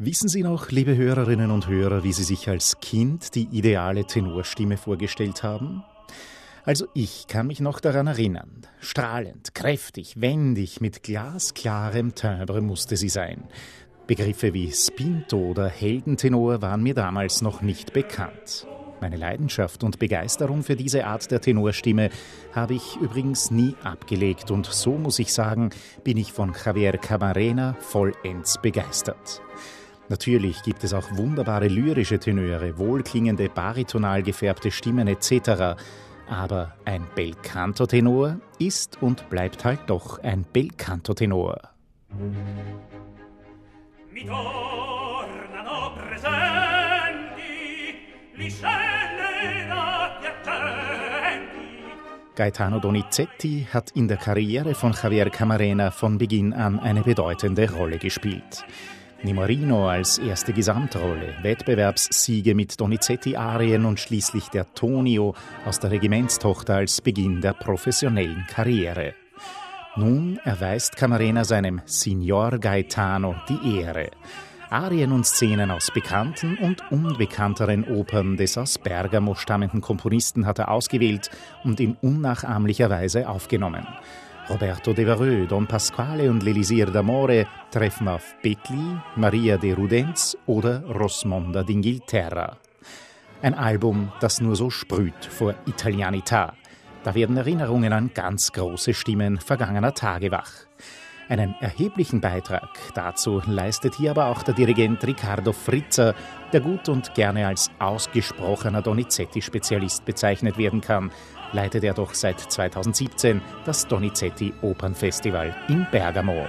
Wissen Sie noch, liebe Hörerinnen und Hörer, wie Sie sich als Kind die ideale Tenorstimme vorgestellt haben? Also ich kann mich noch daran erinnern. Strahlend, kräftig, wendig, mit glasklarem Timbre musste sie sein. Begriffe wie Spinto oder Heldentenor waren mir damals noch nicht bekannt. Meine Leidenschaft und Begeisterung für diese Art der Tenorstimme habe ich übrigens nie abgelegt und so muss ich sagen, bin ich von Javier Camarena vollends begeistert. Natürlich gibt es auch wunderbare lyrische Tenöre, wohlklingende baritonal gefärbte Stimmen etc. Aber ein Belcanto-Tenor ist und bleibt halt doch ein Belcanto-Tenor. Mi tornano presenti gli Gaetano Donizetti hat in der Karriere von Javier Camarena von Beginn an eine bedeutende Rolle gespielt. Nimorino als erste Gesamtrolle, Wettbewerbssiege mit Donizetti-Arien und schließlich der Tonio aus der Regimentstochter als Beginn der professionellen Karriere. Nun erweist Camarena seinem Signor Gaetano die Ehre. Arien und Szenen aus bekannten und unbekannteren Opern des aus Bergamo stammenden Komponisten hat er ausgewählt und in unnachahmlicher Weise aufgenommen. Roberto De Vareux, Don Pasquale und l'Elisir d'Amore treffen auf Betli, Maria de Rudenz oder Rosmonda d'Inghilterra. Ein Album, das nur so sprüht vor Italianità. Da werden Erinnerungen an ganz große Stimmen vergangener Tage wach. Einen erheblichen Beitrag dazu leistet hier aber auch der Dirigent Riccardo Fritzer, der gut und gerne als ausgesprochener Donizetti-Spezialist bezeichnet werden kann, leitet er doch seit 2017 das Donizetti Opernfestival in Bergamo.